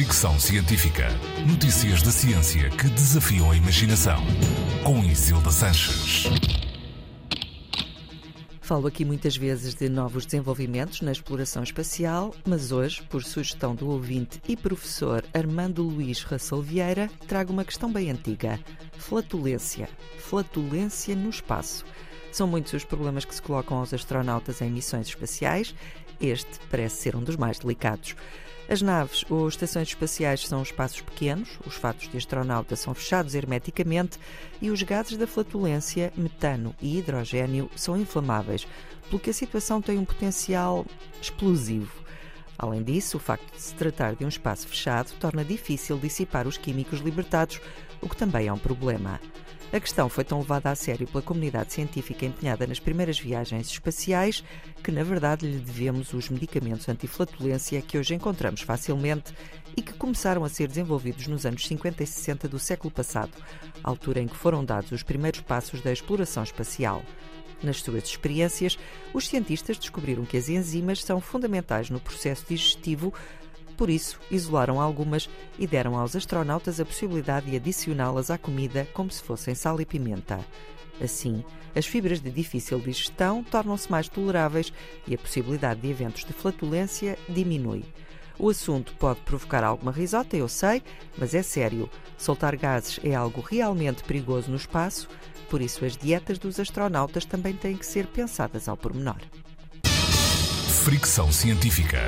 Fricção Científica. Notícias da ciência que desafiam a imaginação. Com Isilda Sanches. Falo aqui muitas vezes de novos desenvolvimentos na exploração espacial, mas hoje, por sugestão do ouvinte e professor Armando Luís Rassel Vieira, trago uma questão bem antiga: flatulência. Flatulência no espaço. São muitos os problemas que se colocam aos astronautas em missões espaciais. Este parece ser um dos mais delicados. As naves ou estações espaciais são espaços pequenos, os fatos de astronauta são fechados hermeticamente e os gases da flatulência, metano e hidrogênio, são inflamáveis, pelo que a situação tem um potencial explosivo. Além disso, o facto de se tratar de um espaço fechado torna difícil dissipar os químicos libertados, o que também é um problema. A questão foi tão levada a sério pela comunidade científica empenhada nas primeiras viagens espaciais que, na verdade, lhe devemos os medicamentos antiflatulência que hoje encontramos facilmente e que começaram a ser desenvolvidos nos anos 50 e 60 do século passado, altura em que foram dados os primeiros passos da exploração espacial. Nas suas experiências, os cientistas descobriram que as enzimas são fundamentais no processo digestivo por isso, isolaram algumas e deram aos astronautas a possibilidade de adicioná-las à comida como se fossem sal e pimenta. Assim, as fibras de difícil digestão tornam-se mais toleráveis e a possibilidade de eventos de flatulência diminui. O assunto pode provocar alguma risota, eu sei, mas é sério. Soltar gases é algo realmente perigoso no espaço, por isso as dietas dos astronautas também têm que ser pensadas ao pormenor. Fricção científica.